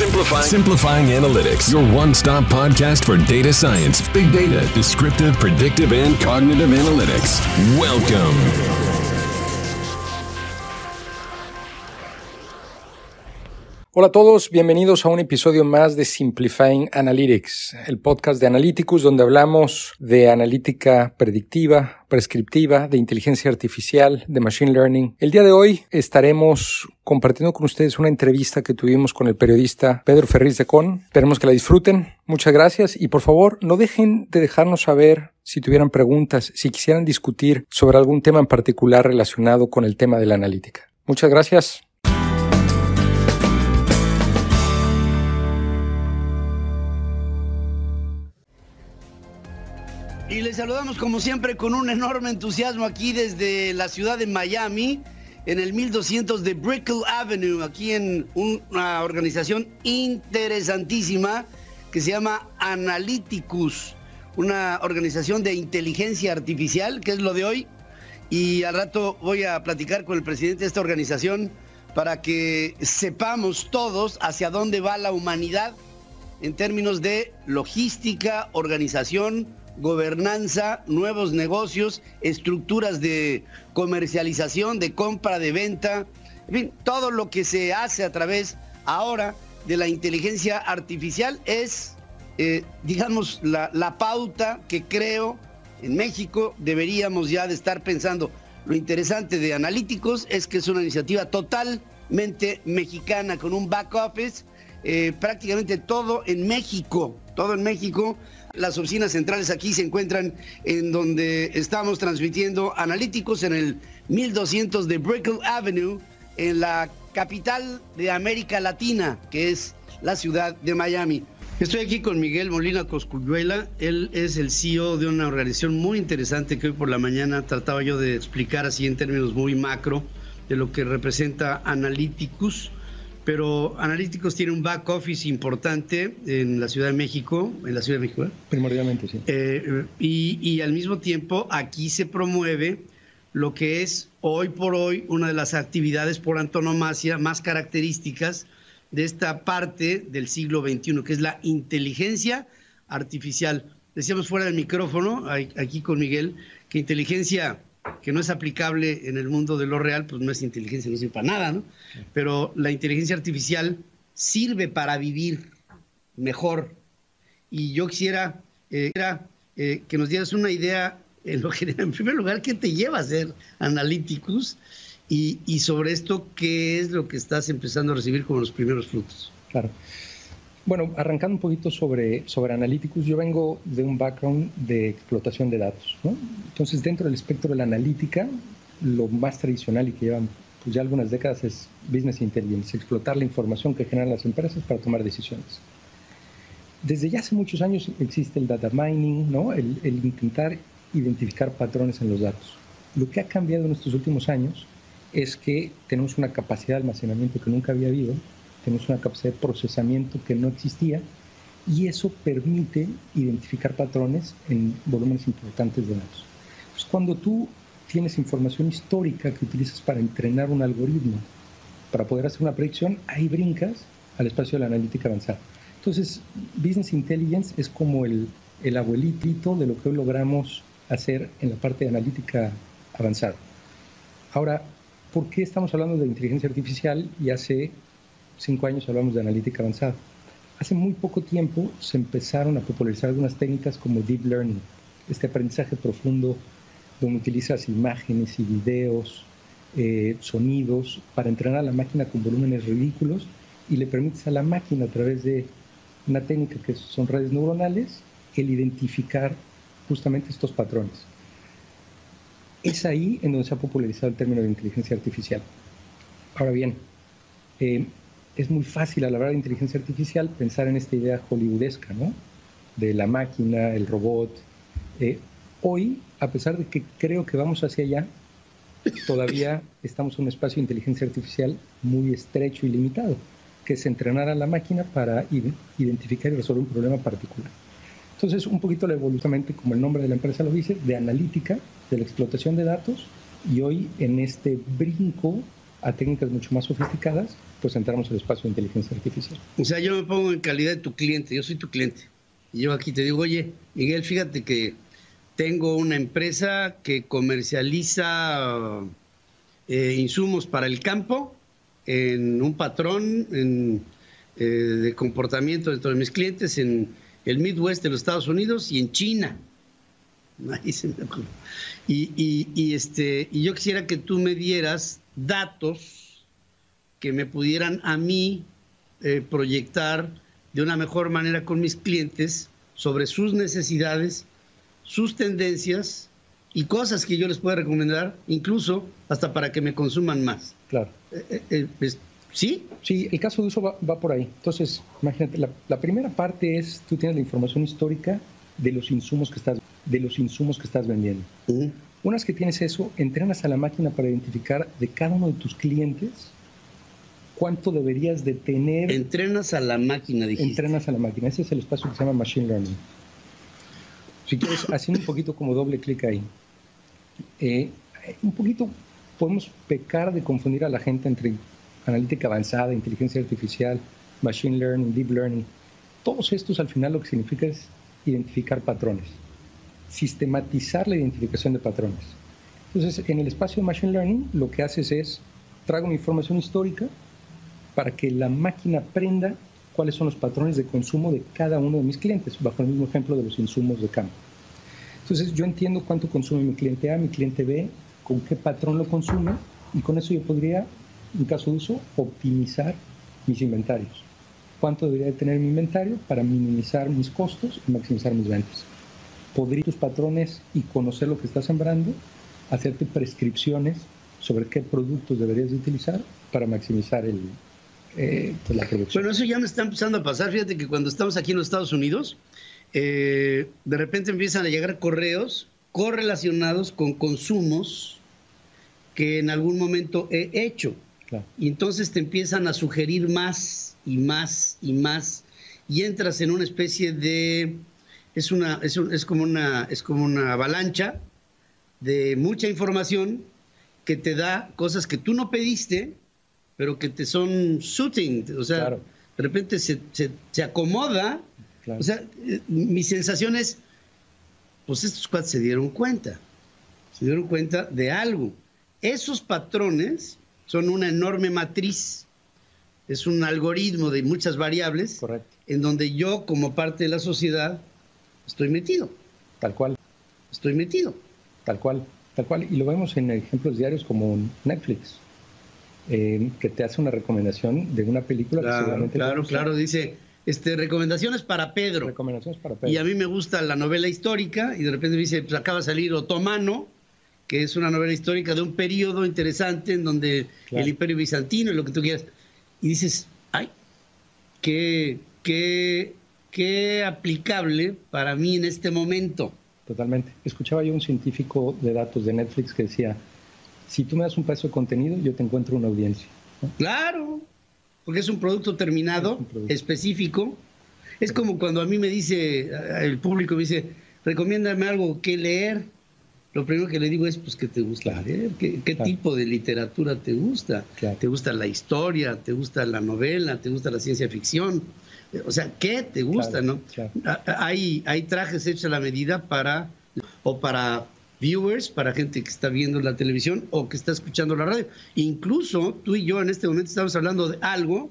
Simplifying. Simplifying Analytics, your one stop podcast for data science, big data, descriptive, predictive, and cognitive analytics. Welcome. Hola a todos, bienvenidos a un episodio más de Simplifying Analytics, el podcast de Analyticus donde hablamos de analítica predictiva, prescriptiva, de inteligencia artificial, de machine learning. El día de hoy estaremos compartiendo con ustedes una entrevista que tuvimos con el periodista Pedro Ferriz de Con. Esperemos que la disfruten. Muchas gracias y por favor no dejen de dejarnos saber si tuvieran preguntas, si quisieran discutir sobre algún tema en particular relacionado con el tema de la analítica. Muchas gracias. Saludamos como siempre con un enorme entusiasmo aquí desde la ciudad de Miami, en el 1200 de Brickell Avenue, aquí en una organización interesantísima que se llama Analyticus, una organización de inteligencia artificial, que es lo de hoy. Y al rato voy a platicar con el presidente de esta organización para que sepamos todos hacia dónde va la humanidad en términos de logística, organización, gobernanza, nuevos negocios, estructuras de comercialización, de compra, de venta, en fin, todo lo que se hace a través ahora de la inteligencia artificial es, eh, digamos, la, pauta que creo en México deberíamos ya de estar pensando. Lo interesante de Analíticos es que es una iniciativa totalmente mexicana, con un back office, eh, prácticamente todo en México, todo en México. Las oficinas centrales aquí se encuentran en donde estamos transmitiendo analíticos en el 1200 de Brickell Avenue, en la capital de América Latina, que es la ciudad de Miami. Estoy aquí con Miguel Molina Coscuyuela. Él es el CEO de una organización muy interesante que hoy por la mañana trataba yo de explicar así en términos muy macro de lo que representa Analyticus pero Analíticos tiene un back office importante en la Ciudad de México, en la Ciudad de México. ¿eh? Primordialmente, sí. Eh, y, y, al mismo tiempo aquí se promueve lo que es hoy por hoy una de las actividades por antonomasia más características de esta parte del siglo XXI, que es la inteligencia artificial. Decíamos fuera del micrófono, aquí con Miguel, que inteligencia que no es aplicable en el mundo de lo real, pues no es inteligencia, no sirve para nada, ¿no? Pero la inteligencia artificial sirve para vivir mejor. Y yo quisiera eh, eh, que nos dieras una idea, en, lo general, en primer lugar, ¿qué te lleva a ser analíticos? Y, y sobre esto, ¿qué es lo que estás empezando a recibir como los primeros frutos? Claro. Bueno, arrancando un poquito sobre, sobre Analyticus, yo vengo de un background de explotación de datos. Entonces, dentro del espectro de la analítica, lo más tradicional y que llevan pues, ya algunas décadas es business intelligence, explotar la información que generan las empresas para tomar decisiones. Desde ya hace muchos años existe el data mining, ¿no? el intentar identificar patrones en los datos. Lo que ha cambiado en estos últimos años es que tenemos una capacidad de almacenamiento que nunca había habido tenemos una capacidad de procesamiento que no existía y eso permite identificar patrones en volúmenes importantes de datos. Pues cuando tú tienes información histórica que utilizas para entrenar un algoritmo, para poder hacer una predicción, ahí brincas al espacio de la analítica avanzada. Entonces, Business Intelligence es como el, el abuelito de lo que hoy logramos hacer en la parte de analítica avanzada. Ahora, ¿por qué estamos hablando de inteligencia artificial y hace cinco años hablamos de analítica avanzada. Hace muy poco tiempo se empezaron a popularizar algunas técnicas como deep learning, este aprendizaje profundo donde utilizas imágenes y videos, eh, sonidos para entrenar a la máquina con volúmenes ridículos y le permites a la máquina a través de una técnica que son redes neuronales el identificar justamente estos patrones. Es ahí en donde se ha popularizado el término de inteligencia artificial. Ahora bien, eh, es muy fácil a la hora de inteligencia artificial pensar en esta idea hollywoodesca, ¿no? De la máquina, el robot. Eh, hoy, a pesar de que creo que vamos hacia allá, todavía estamos en un espacio de inteligencia artificial muy estrecho y limitado, que es entrenar a la máquina para identificar y resolver un problema particular. Entonces, un poquito la evolución, como el nombre de la empresa lo dice, de analítica, de la explotación de datos, y hoy en este brinco a técnicas mucho más sofisticadas, pues entramos al espacio de inteligencia artificial. O sea, yo me pongo en calidad de tu cliente, yo soy tu cliente. Y yo aquí te digo, oye, Miguel, fíjate que tengo una empresa que comercializa eh, insumos para el campo en un patrón eh, de comportamiento dentro de mis clientes en el Midwest de los Estados Unidos y en China. Ahí se me y, y, este, y yo quisiera que tú me dieras datos que me pudieran a mí eh, proyectar de una mejor manera con mis clientes sobre sus necesidades, sus tendencias y cosas que yo les pueda recomendar, incluso hasta para que me consuman más. Claro. Eh, eh, ¿Sí? Sí, el caso de uso va, por ahí. Entonces, imagínate, la, primera parte es, tú tienes la información histórica de los insumos que estás, de los insumos que estás vendiendo. Una vez que tienes eso, entrenas a la máquina para identificar de cada uno de tus clientes cuánto deberías de tener. Entrenas a la máquina, dijiste. Entrenas a la máquina. Ese es el espacio que se llama Machine Learning. Si quieres, haciendo un poquito como doble clic ahí. Eh, un poquito podemos pecar de confundir a la gente entre analítica avanzada, inteligencia artificial, machine learning, deep learning. Todos estos al final lo que significa es identificar patrones, sistematizar la identificación de patrones. Entonces, en el espacio de machine learning, lo que haces es traigo una información histórica para que la máquina aprenda cuáles son los patrones de consumo de cada uno de mis clientes, bajo el mismo ejemplo de los insumos de campo. Entonces, yo entiendo cuánto consume mi cliente A, mi cliente B, con qué patrón lo consume, y con eso yo podría en caso de uso, optimizar mis inventarios. ¿Cuánto debería de tener mi inventario para minimizar mis costos y maximizar mis ventas? Podría tus patrones y conocer lo que estás sembrando, hacerte prescripciones sobre qué productos deberías de utilizar para maximizar el, eh, pues, la producción. Bueno, eso ya me está empezando a pasar. Fíjate que cuando estamos aquí en los Estados Unidos, eh, de repente empiezan a llegar correos correlacionados con consumos que en algún momento he hecho. Y entonces te empiezan a sugerir más y más y más y entras en una especie de es una es, es como una es como una avalancha de mucha información que te da cosas que tú no pediste, pero que te son suiting, o sea, de repente se, se, acomoda. O sea, eh, mi sensación es, pues estos cuates se dieron cuenta, se dieron cuenta de algo. Esos patrones son una enorme matriz, es un algoritmo de muchas variables, en donde yo como parte de la sociedad estoy metido. Tal cual. Estoy metido. Tal cual, tal cual. Y lo vemos en ejemplos diarios como Netflix, eh, que te hace una recomendación de una película claro, que seguramente Claro, claro, dice, este, recomendaciones para Pedro. Recomendaciones para Pedro. Y a mí me gusta la novela histórica y de repente me dice, pues acaba de salir Otomano, que es una novela histórica de un periodo interesante en donde el imperio bizantino y lo que tú quieras. Y dices, ay, qué, qué, qué aplicable para mí en este momento. Totalmente. Escuchaba yo un científico de datos de Netflix que decía, si tú me das un pedazo de contenido, yo te encuentro una audiencia. Claro, porque es un producto terminado, específico. Es como cuando a mí me dice, el público me dice, recomiéndame algo que leer lo primero que le digo es, pues, ¿qué te gusta leer? ¿Qué, tipo de literatura te gusta? ¿Te gusta la historia? ¿Te gusta la novela? ¿Te gusta la ciencia ficción? O sea, ¿qué te gusta, no? Hay, hay trajes hechos a la medida para, o para viewers, para gente que está viendo la televisión o que está escuchando la radio. Incluso tú y yo en este momento estamos hablando de algo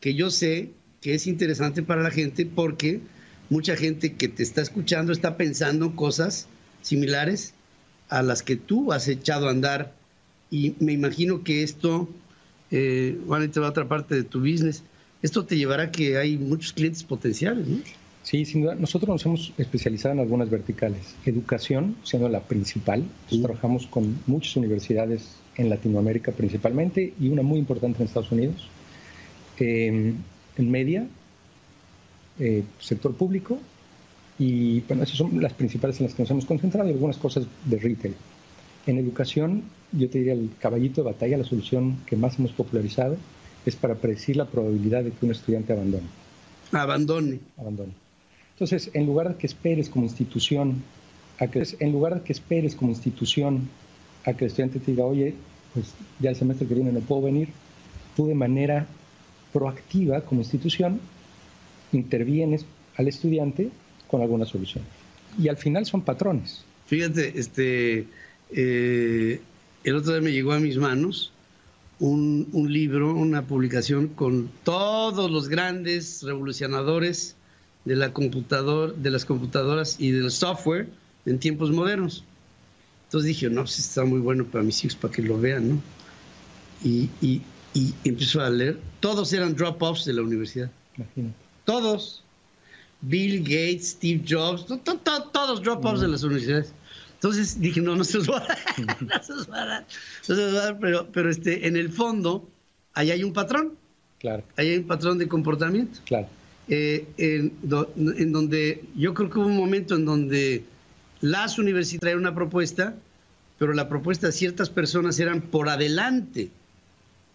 que yo sé que es interesante para la gente porque mucha gente que te está escuchando está pensando cosas similares a las que tú has echado a andar y me imagino que esto, eh, va a otra parte de tu business, esto te llevará a que hay muchos clientes potenciales, ¿no? Sí, sin duda. Nosotros nos hemos especializado en algunas verticales. Educación, siendo la principal. Trabajamos con muchas universidades en Latinoamérica principalmente y una muy importante en Estados Unidos. en media, eh, sector público y bueno, esas son las principales en las que nos hemos concentrado y algunas cosas de retail. En educación, yo te diría el caballito de batalla, la solución que más hemos popularizado es para predecir la probabilidad de que un estudiante abandone. Abandone. Abandone. Entonces, en lugar de que esperes como institución, a que, en lugar de que esperes como institución a que el estudiante te diga, oye, pues ya el semestre que viene no puedo venir, tú de manera proactiva como institución intervienes al estudiante con alguna solución. Y al final son patrones. Fíjate, este, eh, el otro día me llegó a mis manos un, un, libro, una publicación con todos los grandes revolucionadores de, la computador, de las computadoras y del software en tiempos modernos. Entonces dije, no, pues está muy bueno para mis hijos, para que lo vean, ¿no? Y, y, y empezó a leer. Todos eran drop-offs de la universidad. Imagínate. Todos. Bill Gates, Steve Jobs, to, to, to, todos drop-offs de las universidades. Entonces dije, no, no se los va a dar, no se los va a dar, no se los va a dar, pero, pero este, en el fondo, ahí hay un patrón. Claro. Ahí hay un patrón de comportamiento. Claro. Eh, en, do, en, donde yo creo que hubo un momento en donde las universidades traían una propuesta, pero la propuesta de ciertas personas eran por adelante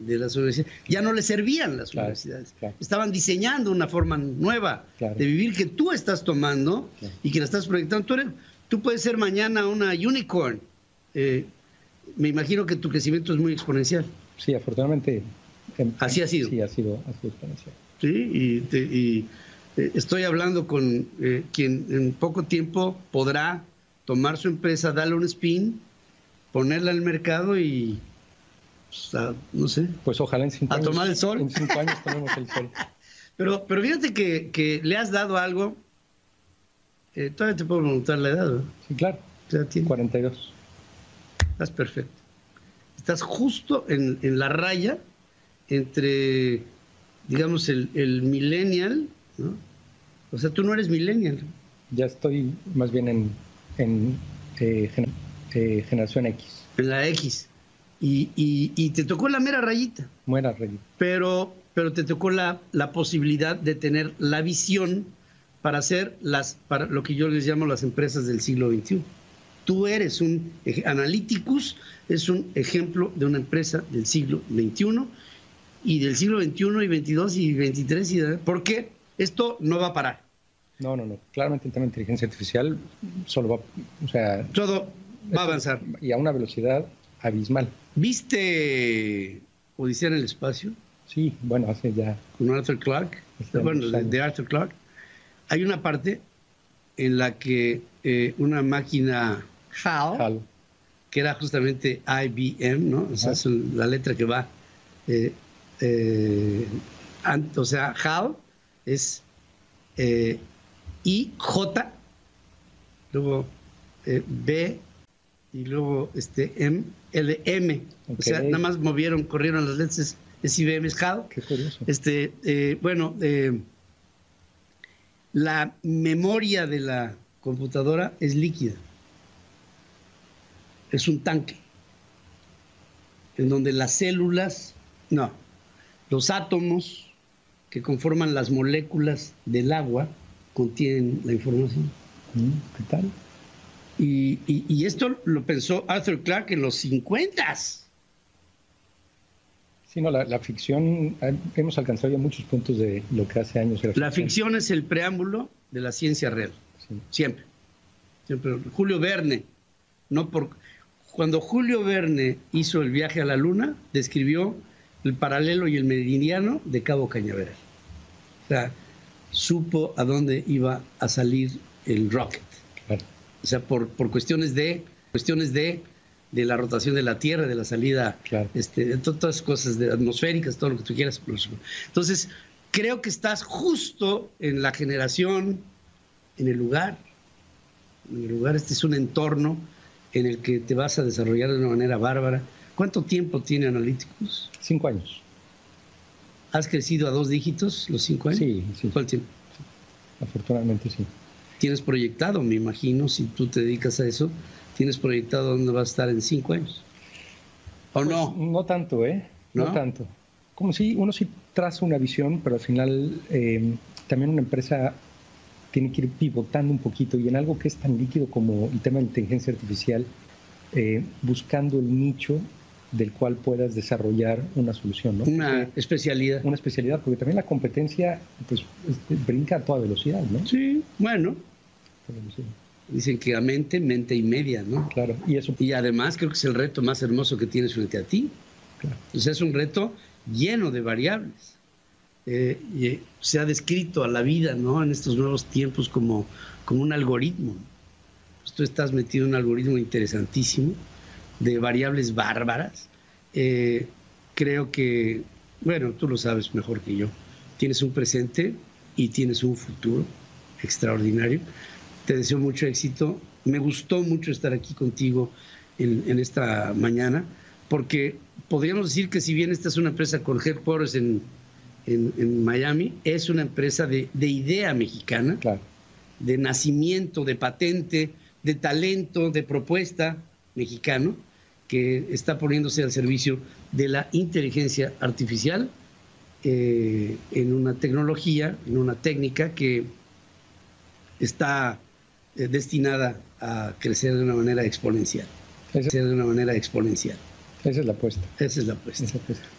de las universidades. Ya no les servían las claro, universidades. Claro. Estaban diseñando una forma nueva claro. de vivir que tú estás tomando y que la estás proyectando. Tú, eres, tú puedes ser mañana una unicorn. Eh, me imagino que tu crecimiento es muy exponencial. Sí, afortunadamente. En, Así ha sido. Sí, ha sido, ha sido exponencial. Sí, y, te, y eh, estoy hablando con eh, quien en poco tiempo podrá tomar su empresa, darle un spin, ponerla al mercado y, a, no sé. Pues ojalá en cinco a años. tomar el sol. En cinco años tenemos el sol. pero, pero fíjate que, que le has dado algo. Eh, todavía te puedo preguntar la edad, ¿no? Sí, claro. O sea, tiene... 42. Estás perfecto. Estás justo en, en la raya entre digamos, el, el millennial, ¿no? O sea, tú no eres millennial. Ya estoy más bien en, en eh, gener, eh, generación X. En la X. Y, y, y, te tocó la mera rayita. Mera rayita. Pero, pero te tocó la, la posibilidad de tener la visión para hacer las, para lo que yo les llamo las empresas del siglo XXI. Tú eres un, Analyticus es un ejemplo de una empresa del siglo XXI y del siglo XXI y XXII y XXIII. Y, ¿Por qué? Esto no va a parar. No, no, no. Claramente el tema de inteligencia artificial solo va, o sea... Todo va a avanzar. Y a una velocidad abismal. ¿Viste Odisea en el espacio? Sí, bueno, hace ya... Con Arthur Clarke. Bueno, de, Arthur Clarke. Hay una parte en la que eh, una máquina HAL, HAL, que era justamente IBM, ¿no? O sea, es la letra que va... Eh, eh, o sea, HAL es eh, IJ, luego B y luego este M, L, M. Okay. O sea, nada más movieron, corrieron las letras, es, IBM, es HAL. Qué curioso. Este, eh, bueno, la memoria de la computadora es líquida. Es un tanque en donde las células, no, los átomos que conforman las moléculas del agua contienen la información. ¿Qué tal? Y, y, y esto lo pensó Arthur Clarke en los 50. Sí, no, la, la, ficción, hemos alcanzado ya muchos puntos de lo que hace años era ficción. La ficción es el preámbulo de la ciencia real, sí. siempre. siempre. Julio Verne, no por, cuando Julio Verne hizo el viaje a la luna, describió el paralelo y el meridiano de Cabo Cañaveral. O sea, supo a dónde iba a salir el rocket. O sea, por, por cuestiones de cuestiones de, de la rotación de la Tierra, de la salida, claro. este, de todas las cosas de atmosféricas, todo lo que tú quieras. Entonces, creo que estás justo en la generación, en el lugar. En el lugar, este es un entorno en el que te vas a desarrollar de una manera bárbara. ¿Cuánto tiempo tiene Analíticos? Cinco años. ¿Has crecido a dos dígitos los cinco años? Sí, sí. ¿Cuál tiempo? Sí. Afortunadamente sí. Tienes proyectado, me imagino, si tú te dedicas a eso, tienes proyectado dónde vas a estar en cinco años. ¿O pues, no? No tanto, ¿eh? No, no, tanto. Como si uno sí traza una visión, pero al final eh, también una empresa tiene que ir pivotando un poquito y en algo que es tan líquido como el tema de inteligencia artificial, eh, buscando el nicho del cual puedas desarrollar una solución, ¿no? Una porque, especialidad. Una especialidad, porque también la competencia pues, brinca a toda velocidad, ¿no? Sí, bueno. Dicen que a mente, mente y media, ¿no? Claro. Y eso. Y además creo que es el reto más hermoso que tienes frente a ti. Claro. Entonces es un reto lleno de variables. Eh, y eh, se ha descrito a la vida, ¿no? En estos nuevos tiempos como, como un algoritmo. Pues tú estás metido en un algoritmo interesantísimo de variables bárbaras. Eh, creo que, bueno, tú lo sabes mejor que yo. Tienes un presente y tienes un futuro extraordinario. Te deseo mucho éxito. Me gustó mucho estar aquí contigo en, esta mañana, porque podríamos decir que si bien esta es una empresa con headquarters en, en, Miami, es una empresa de, idea mexicana, de nacimiento, de patente, de talento, de propuesta mexicano, que está poniéndose al servicio de la inteligencia artificial eh, en una tecnología, en una técnica que está destinada a crecer de una manera exponencial. Crecer de una manera exponencial. Esa es la apuesta. Esa es la apuesta.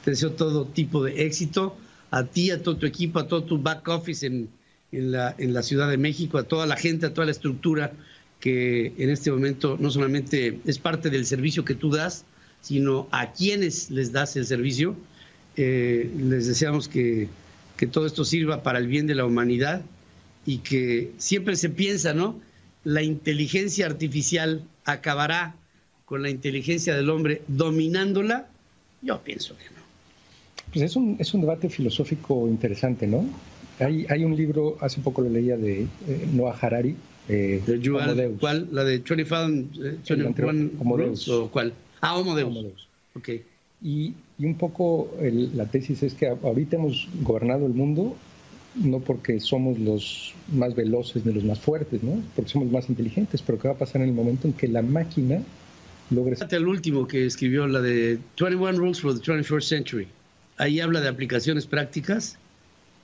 Te deseo todo tipo de éxito a ti, a todo tu equipo, a todo tu back office en, en, la, en la Ciudad de México, a toda la gente, a toda la estructura que en este momento no solamente es parte del servicio que tú das, sino a quienes les das el servicio eh, les deseamos que, todo esto sirva para el bien de la humanidad y que siempre se piensa, ¿no? La inteligencia artificial acabará con la inteligencia del hombre dominándola. Yo pienso que no. Pues es un, es un debate filosófico interesante, ¿no? Hay, hay un libro, hace poco lo leía de eh, Noah Harari. Eh, de ¿Cuál? ¿La de 25, 21 ¿O cuál? Ah, Homo Deus. Homo Deus. Ok. Y, un poco la tesis es que ahorita hemos gobernado el mundo no porque somos los más veloces ni los más fuertes, ¿no? porque somos más inteligentes, pero ¿qué va a pasar en el momento en que la máquina logre... El último que escribió, la de 21 Rules for the 21st Century. Ahí habla de aplicaciones prácticas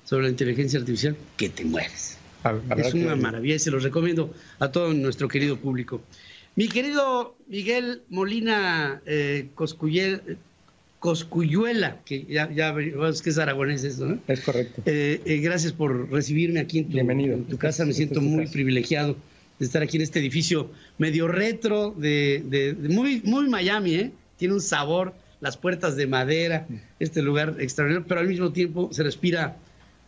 sobre la inteligencia artificial que te mueres. Es una maravilla y se los recomiendo a todo nuestro querido público. Mi querido Miguel Molina eh, Coscuyuela, que ya, ya es que es aragonés eso, ¿no? Es correcto. Eh, eh, gracias por recibirme aquí en tu, en tu casa. Me siento muy privilegiado de estar aquí en este edificio medio retro, de, muy, muy Miami, ¿eh? Tiene un sabor, las puertas de madera, mm. este lugar extraordinario, pero al mismo tiempo se respira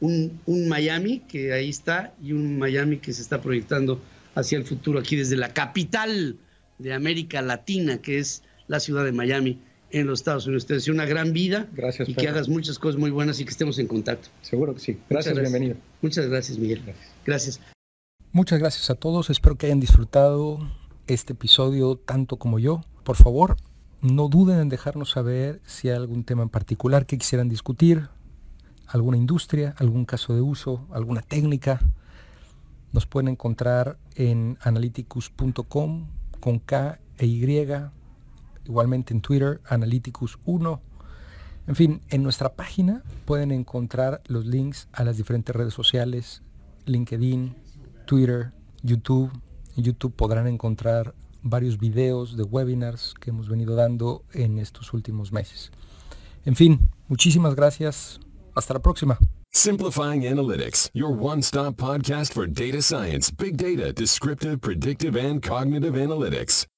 un, un Miami que ahí está y un Miami que se está proyectando hacia el futuro aquí desde la capital de América Latina, que es la ciudad de Miami en los Estados Unidos. Te deseo una gran vida gracias, y que hagas muchas cosas muy buenas y que estemos en contacto. Seguro que sí. Gracias, bienvenido. Muchas gracias, Miguel. Gracias. Muchas gracias a todos. Espero que hayan disfrutado este episodio tanto como yo. Por favor, no duden en dejarnos saber si hay algún tema en particular que quisieran discutir, alguna industria, algún caso de uso, alguna técnica. Nos pueden encontrar en analyticus.com con K e Y igualmente en Twitter, Analyticus1. En fin, en nuestra página pueden encontrar los links a las diferentes redes sociales, LinkedIn, Twitter, YouTube. En YouTube podrán encontrar varios videos de webinars que hemos venido dando en estos últimos meses. En fin, muchísimas gracias. Hasta la próxima. Simplifying Analytics, your one-stop podcast for data science, big data, descriptive, predictive, and cognitive analytics.